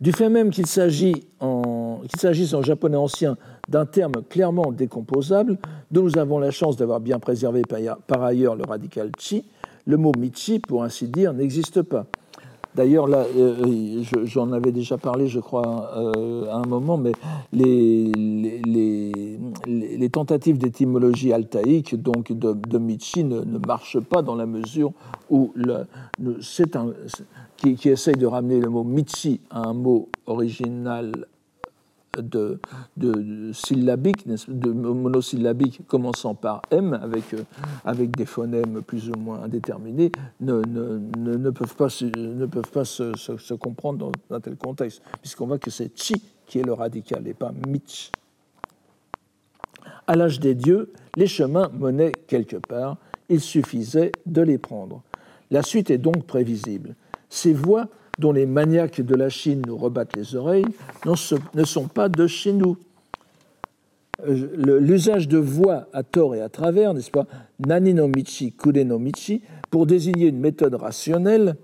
Du fait même qu'il s'agisse en, en, japonais ancien d'un terme clairement décomposable, dont nous avons la chance d'avoir bien préservé par ailleurs le radical chi, le mot michi, pour ainsi dire, n'existe pas. D'ailleurs, là, euh, j'en avais déjà parlé, je crois, euh, à un moment, mais les, tentatives d'étymologie altaïque, donc de, Michi, ne, marchent pas dans la mesure où c'est un, qui, qui, essaye de ramener le mot Michi à un mot original de, de, syllabique, de monosyllabique commençant par M, avec, euh, avec des phonèmes plus ou moins indéterminés, ne, ne, ne, peuvent pas, ne peuvent pas se, se, comprendre dans un tel contexte, puisqu'on voit que c'est Chi qui est le radical et pas Mich. À l'âge des dieux, les chemins menaient quelque part, il suffisait de les prendre. La suite est donc prévisible. Ces voies dont les maniaques de la Chine nous rebattent les oreilles ne sont pas de chez nous. Euh, l'usage de voix à tort et à travers, n'est-ce pas, nani no michi, kude no michi, pour désigner une méthode rationnelle,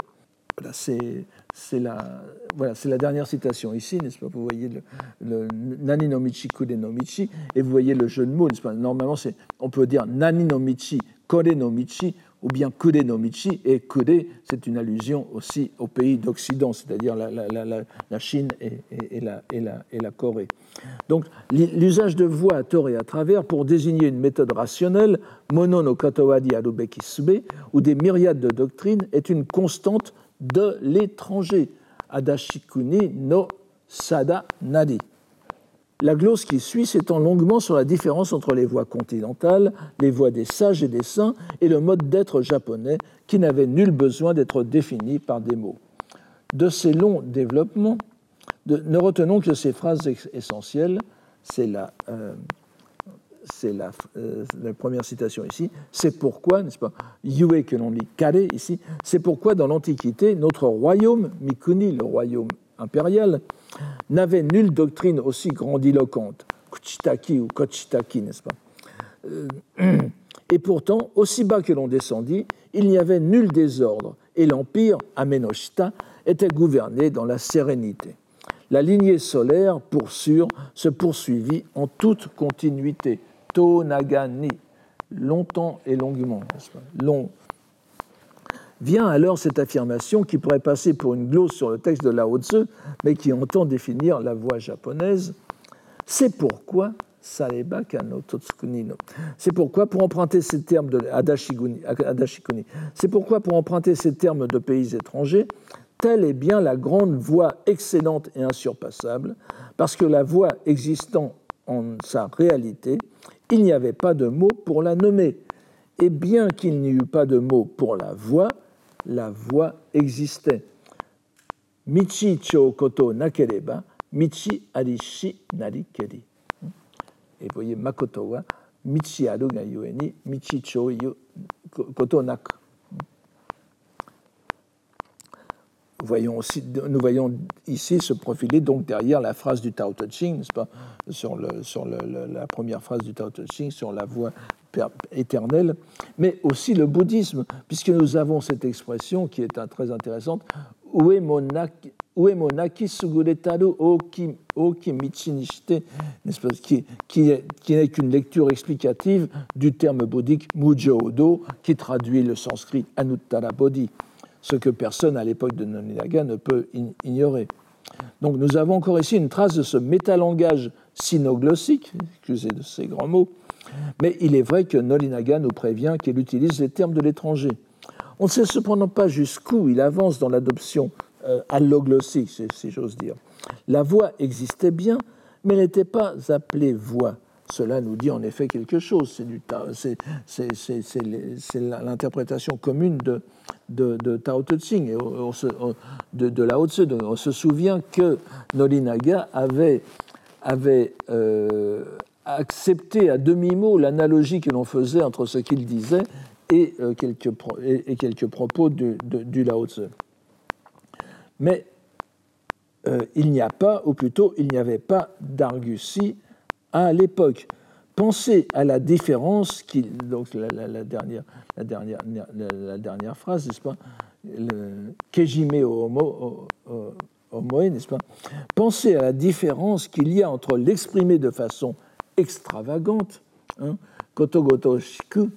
voilà, c'est la, dernière citation ici, n'est-ce pas Vous voyez le, le, nani no michi, kude no michi, et vous voyez le jeu de mots, n'est-ce pas Normalement, on peut dire nani no michi, kode no michi, ou bien Kude no Michi, et Kude, c'est une allusion aussi au pays d'Occident, c'est-à-dire la, Chine et, la, Corée. Donc l'usage de voix à tort et à travers pour désigner une méthode rationnelle, mono no katawadi sube, ou des myriades de doctrines, est une constante de l'étranger. Adashikuni no sada nadi. La glose qui suit s'étend longuement sur la différence entre les voix continentales, les voix des sages et des saints, et le mode d'être japonais, qui n'avait nul besoin d'être défini par des mots. De ces longs développements, ne retenons que ces phrases essentielles. C'est la, euh, euh, la, première citation ici. C'est pourquoi, n'est-ce pas, Yue que l'on lit kare ici, c'est pourquoi dans l'Antiquité, notre royaume, Mikuni, le royaume impérial, n'avait nulle doctrine aussi grandiloquente, Kuchitaki ou Kochitaki, n'est-ce pas? Euh, (clears throat) Et pourtant, aussi bas que l'on descendit, il n'y avait nul désordre, et l'empire, Amenoshita, était gouverné dans la sérénité. La lignée solaire, pour sûr, se poursuivit en toute continuité. Tonagani, longtemps et longuement, long, Vient alors cette affirmation qui pourrait passer pour une glose sur le texte de Lao Tzu, mais qui entend définir la voix japonaise. C'est pourquoi Saleba Kano Totsukunino. C'est pourquoi, pour emprunter ces termes de c'est pourquoi, pour emprunter ces termes de pays étrangers, telle est bien la grande voix excellente et insurpassable, parce que la voix existant en sa réalité, il n'y avait pas de mot pour la nommer. Et bien qu'il n'y eût pas de mot pour la voix, la voix existait. Michi cho koto nakereba, michi arishi narikeri. Et vous voyez, makoto wa michi aru ga yueni, michi cho koto naku. Voyons aussi, nous voyons ici se profiler donc derrière la phrase du Tao Te Ching, pas, sur, le, sur le, la première phrase du Tao Te Ching, sur la voix éternel, mais aussi le bouddhisme, puisque nous avons cette expression qui est très intéressante, Uemonaki suguretaru oki, oki michi nishite, qui, n'est qu'une lecture explicative du terme bouddhique Mujo Odo, qui traduit le sanskrit Anuttara Bodhi, ce que personne à l'époque de Noninaga ne peut ignorer. Donc nous avons encore ici une trace de ce métalangage sinoglossique, excusez de ces grands mots, mais il est vrai que Nolinaga nous prévient qu'il utilise les termes de l'étranger. On ne sait cependant pas jusqu'où il avance dans l'adoption euh, alloglossique, si, j'ose dire. La voix existait bien, mais n'était pas appelée voix. Cela nous dit en effet quelque chose. C'est l'interprétation commune de, de, Tao Te Ching et de, de Lao Tzu. On se souvient que Nolinaga avait, avait euh, accepter à demi-mot l'analogie que l'on faisait entre ce qu'il disait et, quelques, et, quelques, propos du, du Lao Tzu. Mais il n'y a pas, ou plutôt il n'y avait pas d'argutie à l'époque. Pensez à la différence, qui, donc la, dernière, la, dernière, la, dernière phrase, n'est-ce pas? Kejime homo, homoe, n'est-ce pas? Pensez à la différence qu'il y a entre l'exprimer de façon extravagante, hein, kotogoto euh,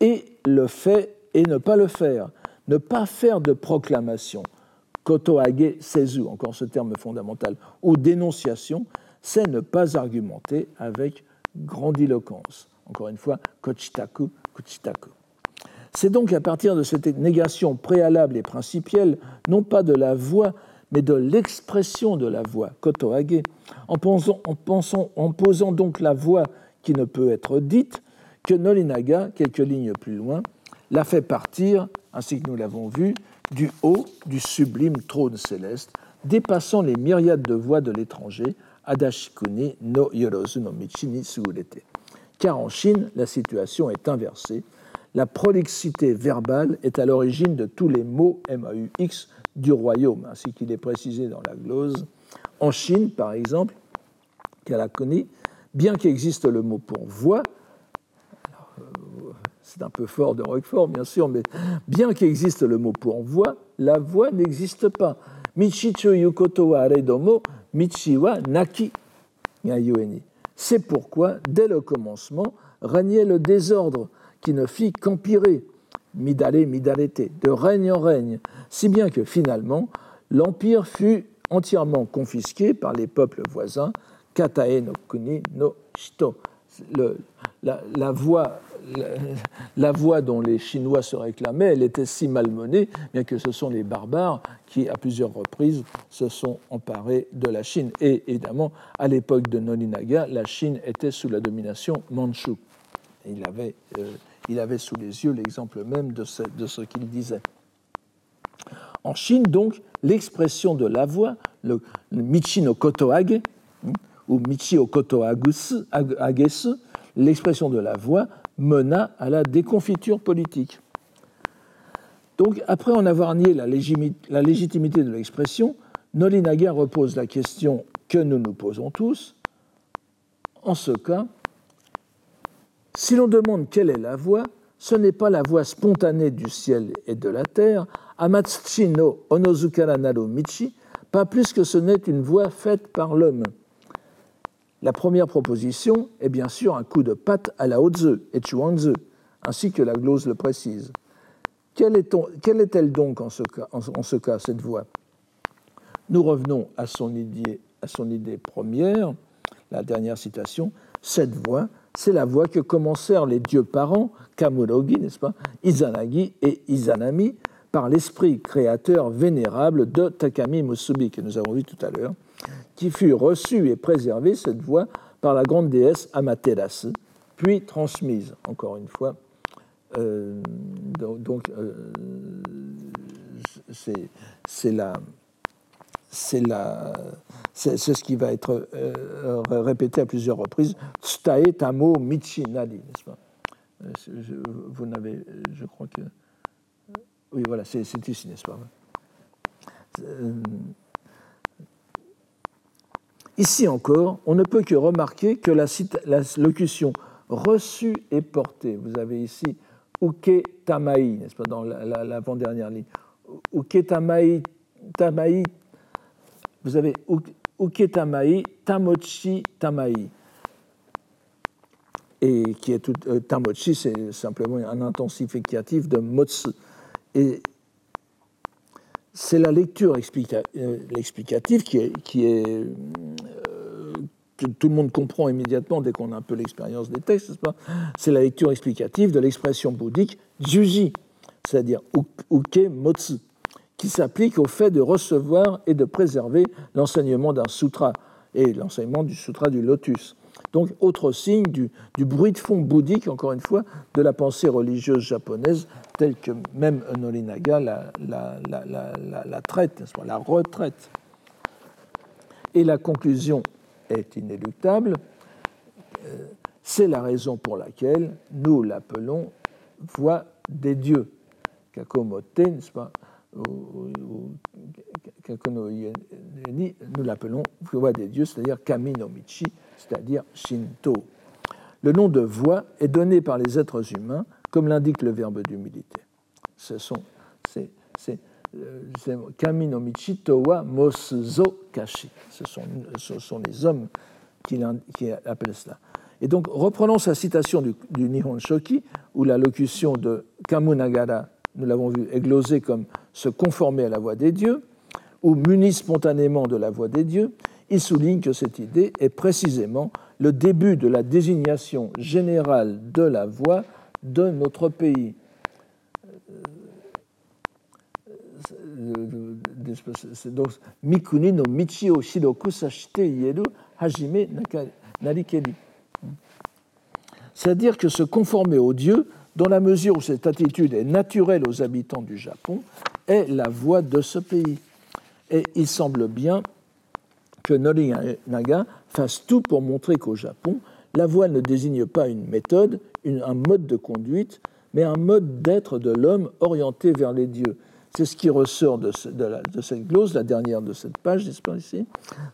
et le fait et ne pas le faire. Ne pas faire de proclamation, kotoage sezu, encore ce terme fondamental, ou dénonciation, c'est ne pas argumenter avec grandiloquence. Encore une fois, kochitaku, kuchitaku. C'est donc à partir de cette négation préalable et principielle, non pas de la voix, mais de l'expression de la voix, kotoage, en, posant donc la voix qui ne peut être dite, que Nolinaga, quelques lignes plus loin, la fait partir, ainsi que nous l'avons vu, du haut du sublime trône céleste, dépassant les myriades de voix de l'étranger, Adashikuni no Yorozu no Michi ni. Car en Chine, la situation est inversée. La prolixité verbale est à l'origine de tous les mots MAUX du royaume, ainsi qu'il est précisé dans la glose. En Chine, par exemple, Kalakuni, bien qu'existe le mot pour voix, euh, c'est un peu fort de Roquefort, bien sûr, mais bien qu'existe le mot pour voix, la voix n'existe pas. Michicho yukoto wa Michiwa C'est pourquoi, dès le commencement, régnait le désordre qui ne fit qu'empirer, midale midalete, de règne en règne, si bien que finalement, l'empire fut entièrement confisqué par les peuples voisins, Katae no Kuni no Shito. la, voix la, voie dont les Chinois se réclamaient, elle était si malmenée, bien que ce sont les barbares qui, à plusieurs reprises, se sont emparés de la Chine. Et évidemment, à l'époque de Nolinaga, la Chine était sous la domination manchoue. Il avait, euh, il avait sous les yeux l'exemple même de ce, qu'il disait. En Chine, donc, l'expression de la voix, le, Michi no Kotoage, ou Michi o Kotoagesu, l'expression de la voix mena à la déconfiture politique. Donc, après en avoir nié la, légitimité de l'expression, Nolinaga repose la question que nous nous posons tous. En ce cas, si l'on demande quelle est la voix, ce n'est pas la voix spontanée du ciel et de la terre, Amatsuchi no Onozukara Naro Michi, pas plus que ce n'est une voix faite par l'homme. La première proposition est bien sûr un coup de patte à la Haute-Ze et Chuangzi, ainsi que la glose le précise. Quelle est-elle donc en ce, cas, cette voie? Nous revenons à son, idée, à son idée première, la dernière citation. Cette voie, c'est la voie que commencèrent les dieux parents, Kamurogi, n'est-ce pas, Izanagi et Izanami, par l'esprit créateur vénérable de Takami Musubi, que nous avons vu tout à l'heure, qui fut reçue et préservée, cette voix, par la grande déesse Amaterasu, puis transmise, encore une fois. Euh, donc, euh, c'est la c'est ce qui va être euh, répété à plusieurs reprises. Tsutae tamo michinadi, n'est-ce pas? Vous n'avez, je crois que, oui, voilà, c'est ici, n'est-ce pas? Ici encore, on ne peut que remarquer que la, locution reçue et portée, vous avez ici uke tamai, n'est-ce pas, dans l'avant-dernière ligne, uke tamai, tamai, vous avez uke tamai, tamochi tamai, et qui est tout, euh, tamochi, c'est simplement un intensificatif de motsu. Et c'est la lecture euh, explicative qui est, euh, que tout le monde comprend immédiatement dès qu'on a un peu l'expérience des textes, C'est la lecture explicative de l'expression bouddhique juji, c'est-à-dire uke motsu, qui s'applique au fait de recevoir et de préserver l'enseignement d'un sutra et l'enseignement du sutra du lotus. Donc, autre signe du, bruit de fond bouddhique, encore une fois, de la pensée religieuse japonaise, telle que même Nolinaga la, la, traite, la retraite. Et la conclusion est inéluctable. Euh, c'est la raison pour laquelle nous l'appelons voix des dieux. Kakomote, n'est-ce pas nous l'appelons voix des dieux, c'est-à-dire Kaminomichi, c'est-à-dire Shinto. Le nom de voix est donné par les êtres humains, comme l'indique le verbe d'humilité. Ce sont, c'est, euh, Kaminomichi Towa Kashi. Ce sont, ce sont les hommes qui, qui appellent cela. Et donc, reprenons sa citation du, Nihon Shoki, où la locution de Kamunagara, nous l'avons vu, est glosée comme se conformer à la voix des dieux, ou muni spontanément de la voix des dieux, il souligne que cette idée est précisément le début de la désignation générale de la voix de notre pays. C'est-à-dire que se conformer au Dieu, dans la mesure où cette attitude est naturelle aux habitants du Japon, est la voie de ce pays. Et il semble bien que Norinaga fasse tout pour montrer qu'au Japon, la voie ne désigne pas une méthode, un mode de conduite, mais un mode d'être de l'homme orienté vers les dieux. C'est ce qui ressort de, cette glose, la dernière de cette page, ici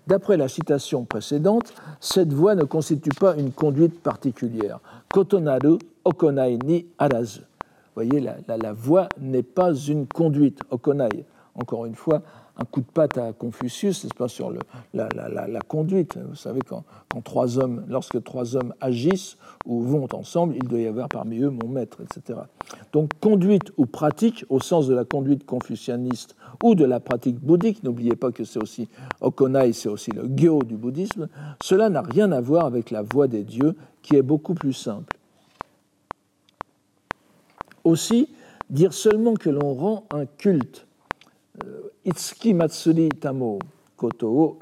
D'après la citation précédente, cette voie ne constitue pas une conduite particulière. Kotonaru okonai ni arazu. Vous voyez, la, la, voie n'est pas une conduite, okonai. Encore une fois, un coup de patte à Confucius, n'est-ce pas, sur la, conduite. Vous savez, quand, lorsque trois hommes agissent ou vont ensemble, il doit y avoir parmi eux mon maître, etc. Donc, conduite ou pratique, au sens de la conduite confucianiste ou de la pratique bouddhique, n'oubliez pas que c'est aussi Okonai, c'est aussi le Gyo du bouddhisme, cela n'a rien à voir avec la voie des dieux, qui est beaucoup plus simple. Aussi, dire seulement que l'on rend un culte Itsuki Matsuri Tamo Koto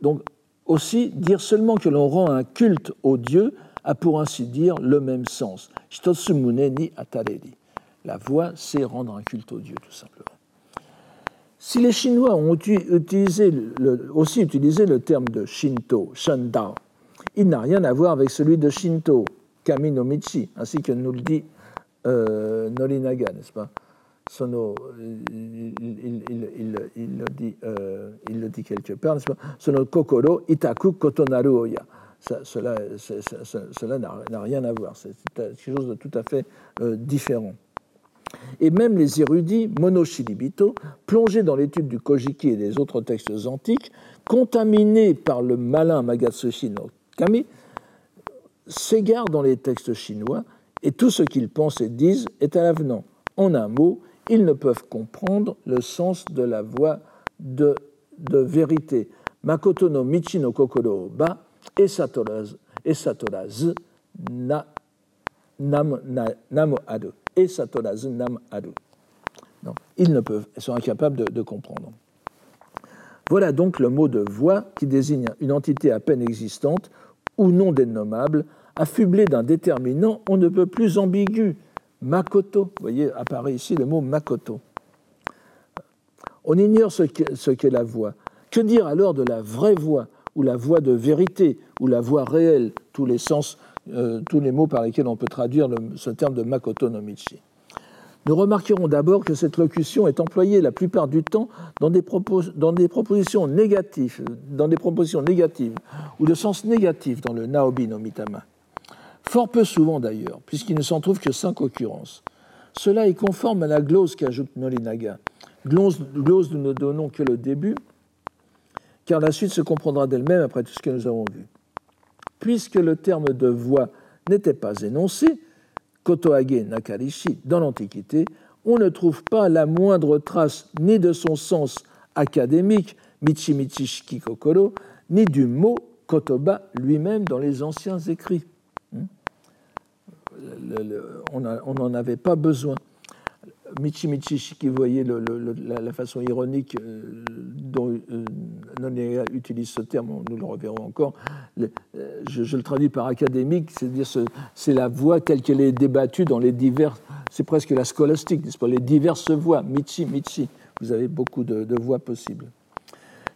Donc, aussi, dire seulement que l'on rend un culte au Dieu a pour ainsi dire le même sens. Shitotsumune ni atareri. La voix, c'est rendre un culte au Dieu, tout simplement. Si les Chinois ont utilisé aussi utilisé le terme de Shinto, Shandao, il n'a rien à voir avec celui de Shinto, Kami no Michi, ainsi que nous le dit euh, Norinaga, n'est-ce pas? Sono, il, le dit, euh, il le dit quelque part, Sono kokoro itaku kotonaru oya. Cela n'a rien à voir, c'est quelque chose de tout à fait euh, différent. Et même les érudits monoshilibito, plongés dans l'étude du Kojiki et des autres textes antiques, contaminés par le malin Magatsushi no Kami, s'égarent dans les textes chinois et tout ce qu'ils pensent et disent est à l'avenant. En un mot, ils ne peuvent comprendre le sens de la voix de, vérité. Makoto no michi no kokoro ba esatoraz, esatoraz na, nam, na, adu. Nam adu. Non, ils ne peuvent, ils sont incapables de, de comprendre. Voilà donc le mot de voix qui désigne une entité à peine existante ou non dénommable affublé d'un déterminant on ne peut plus ambigu. Makoto, vous voyez, apparaît ici le mot Makoto. On ignore ce qu'est la voix. Que dire alors de la vraie voix, ou la voix de vérité, ou la voix réelle, tous les sens, euh, tous les mots par lesquels on peut traduire ce terme de Makoto no Michi Nous remarquerons d'abord que cette locution est employée la plupart du temps dans des, propositions négatives, dans des propositions négatives, ou de sens négatif dans le Naobi no Mitama fort peu souvent d'ailleurs, puisqu'il ne s'en trouve que cinq occurrences. Cela est conforme à la glose qu'ajoute Nolinaga. Glose, glose nous ne donnons que le début, car la suite se comprendra d'elle-même après tout ce que nous avons vu. Puisque le terme de voix n'était pas énoncé, Kotoage Nakarishi, dans l'Antiquité, on ne trouve pas la moindre trace ni de son sens académique, Michi Shiki Kokoro, ni du mot Kotoba lui-même dans les anciens écrits on n'en avait pas besoin. Michi Michi, qui voyait la, façon ironique euh, dont euh, utilise ce terme, nous le reverrons encore, euh, je, le traduis par académique, c'est-à-dire c'est la voix telle qu'elle est débattue dans les divers, c'est presque la scolastique, n'est-ce pas, les diverses voix, Michi Michi, vous avez beaucoup de, voix possibles.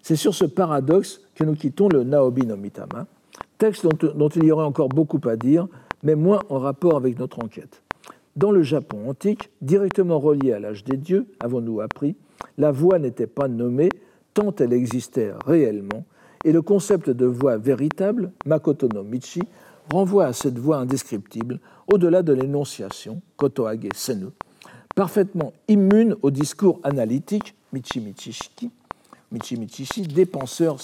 C'est sur ce paradoxe que nous quittons le Naobi no Mitama, texte dont il y aurait encore beaucoup à dire, mais moins en rapport avec notre enquête. Dans le Japon antique, directement relié à l'âge des dieux, avons-nous appris, la voix n'était pas nommée tant elle existait réellement, et le concept de voix véritable, Makoto no Michi, renvoie à cette voix indescriptible, au-delà de l'énonciation, Kotoage Senu, parfaitement immune au discours analytique, Michi Michishi, Michi Michishi, des penseurs.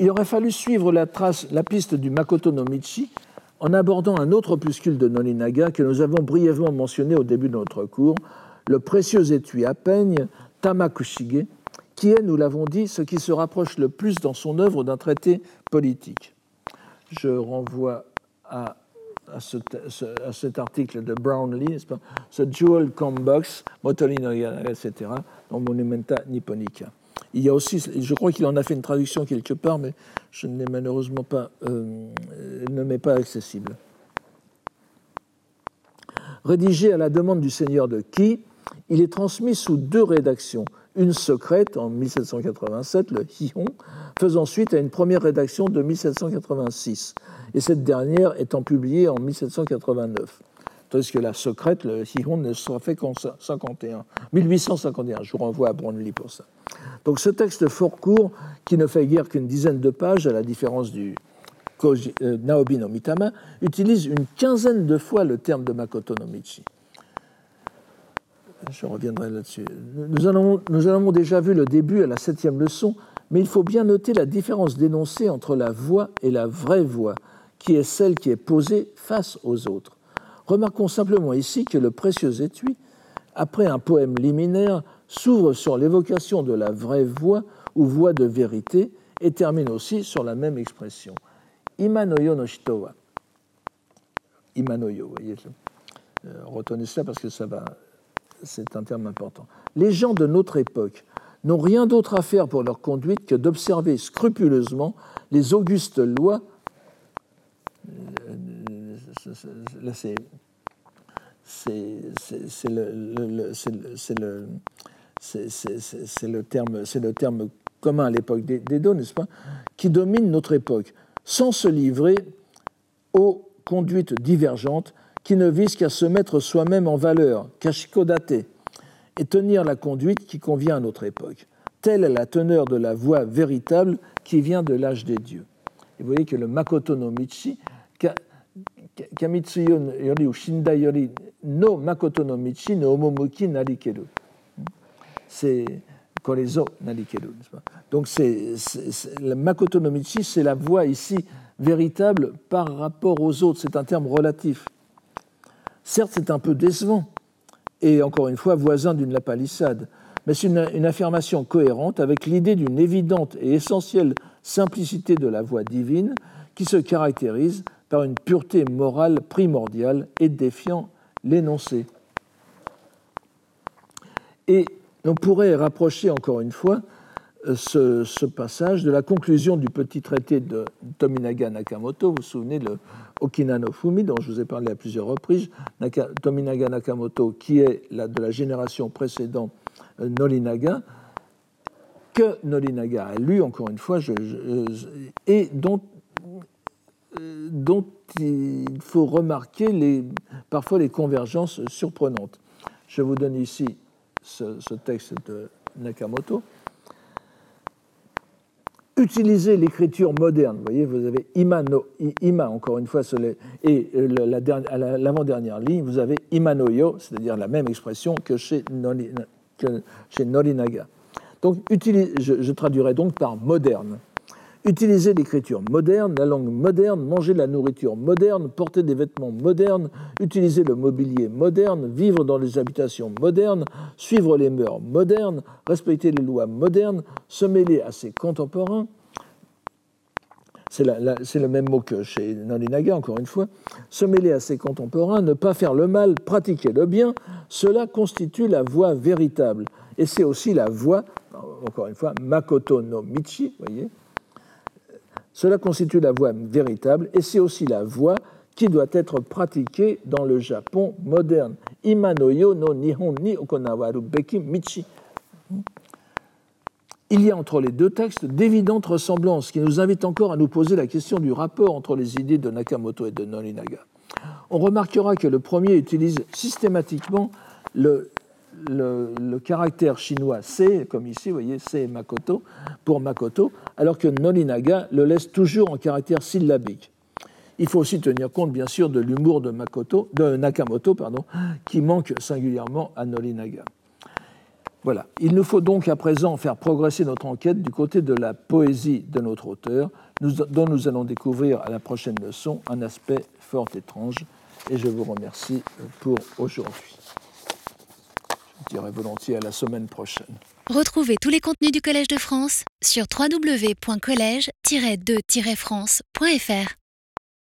Il aurait fallu suivre la, trace, la piste du Makoto no Michi en abordant un autre opuscule de Nolinaga que nous avons brièvement mentionné au début de notre cours, le précieux étui à peigne Tamakushige, qui est, nous l'avons dit, ce qui se rapproche le plus dans son œuvre d'un traité politique. Je renvoie à, cet article de Brownlee, ce Jewel Combox, Motolino, etc., dans Monumenta Nipponica. Il y a aussi, je crois qu'il en a fait une traduction quelque part, mais je ne l'ai malheureusement pas, euh, ne m'est pas accessible. Rédigé à la demande du seigneur de Ki, il est transmis sous deux rédactions. Une secrète en 1787, le Hihon, faisant suite à une première rédaction de 1786, et cette dernière étant publiée en 1789 tandis que la secrète, le Hihon, ne sera fait qu'en 1851. Je vous renvoie à Brownlee pour ça. Donc ce texte fort court, qui ne fait guère qu'une dizaine de pages, à la différence du euh, Naobi no Mitama, utilise une quinzaine de fois le terme de Makoto no Michi. Je reviendrai là-dessus. Nous en, nous avons déjà vu le début à la septième leçon, mais il faut bien noter la différence dénoncée entre la voix et la vraie voix, qui est celle qui est posée face aux autres. Remarquons simplement ici que le précieux étui, après un poème liminaire, s'ouvre sur l'évocation de la vraie voix ou voix de vérité et termine aussi sur la même expression. Imanoyo no shitowa. Imanoyo. Euh, retenez cela parce que ça va, c'est un terme important. Les gens de notre époque n'ont rien d'autre à faire pour leur conduite que d'observer scrupuleusement les augustes lois. C'est le, terme, commun à l'époque d'Edo, n'est-ce pas, qui domine notre époque, sans se livrer aux conduites divergentes qui ne visent qu'à se mettre soi-même en valeur, kashikodate, et tenir la conduite qui convient à notre époque. Telle est la teneur de la voie véritable qui vient de l'âge des dieux. Et vous voyez que le Makoto no Michi, Kamitsu yori ou Shinda yori no Makoto no Michi no Omomuki narikeru c'est Korezo Narikeru. Donc c'est, le Makoto no Michi, c'est la voix ici véritable par rapport aux autres. C'est un terme relatif. Certes, c'est un peu décevant, et encore une fois voisin d'une lapalissade, mais c'est une, une, affirmation cohérente avec l'idée d'une évidente et essentielle simplicité de la voix divine qui se caractérise par une pureté morale primordiale et défiant l'énoncé. Et on pourrait rapprocher encore une fois euh, ce, passage de la conclusion du petit traité de Tominaga Nakamoto. Vous vous souvenez, le Okina no Fumi, dont je vous ai parlé à plusieurs reprises. Tominaga Nakamoto, qui est la, de la génération précédente euh, que Norinaga a lu, encore une fois, et dont, dont il faut remarquer les, parfois les convergences surprenantes. Je vous donne ici ce, texte de Nakamoto. Utilisez l'écriture moderne. Vous voyez, vous avez ima, ima encore une fois, et euh, l'avant-dernière ligne, vous avez imanoyo, c'est-à-dire la même expression que chez, Norinaga. Donc, je, je traduirai donc par moderne. Utiliser l'écriture moderne, la langue moderne, manger la nourriture moderne, porter des vêtements modernes, utiliser le mobilier moderne, vivre dans les habitations modernes, suivre les mœurs modernes, respecter les lois modernes, se mêler à ses contemporains. C'est le même mot que chez Nalinaga, encore une fois. Se mêler à ses contemporains, ne pas faire le mal, pratiquer le bien, cela constitue la voie véritable. Et c'est aussi la voie, encore une fois, Makoto no Michi, voyez, cela constitue la voie véritable et c'est aussi la voie qui doit être pratiquée dans le Japon moderne. Imanoyo no Nihon ni okonawaru beki michi. il y a entre les deux textes d'évidentes ressemblances qui nous invitent encore à nous poser la question du rapport entre les idées de Nakamoto et de Norinaga. On remarquera que le premier utilise systématiquement le, le, caractère chinois C, comme ici, vous voyez, C Makoto, pour Makoto, alors que Norinaga le laisse toujours en caractère syllabique. Il faut aussi tenir compte, bien sûr, de l'humour de, de Nakamoto, pardon, qui manque singulièrement à Norinaga. Voilà. Il nous faut donc à présent faire progresser notre enquête du côté de la poésie de notre auteur, dont nous allons découvrir à la prochaine leçon un aspect fort étrange. Et je vous remercie pour aujourd'hui. Dirais volontiers à la semaine prochaine. Retrouvez tous les contenus du Collège de France sur www.colège-2-france.fr.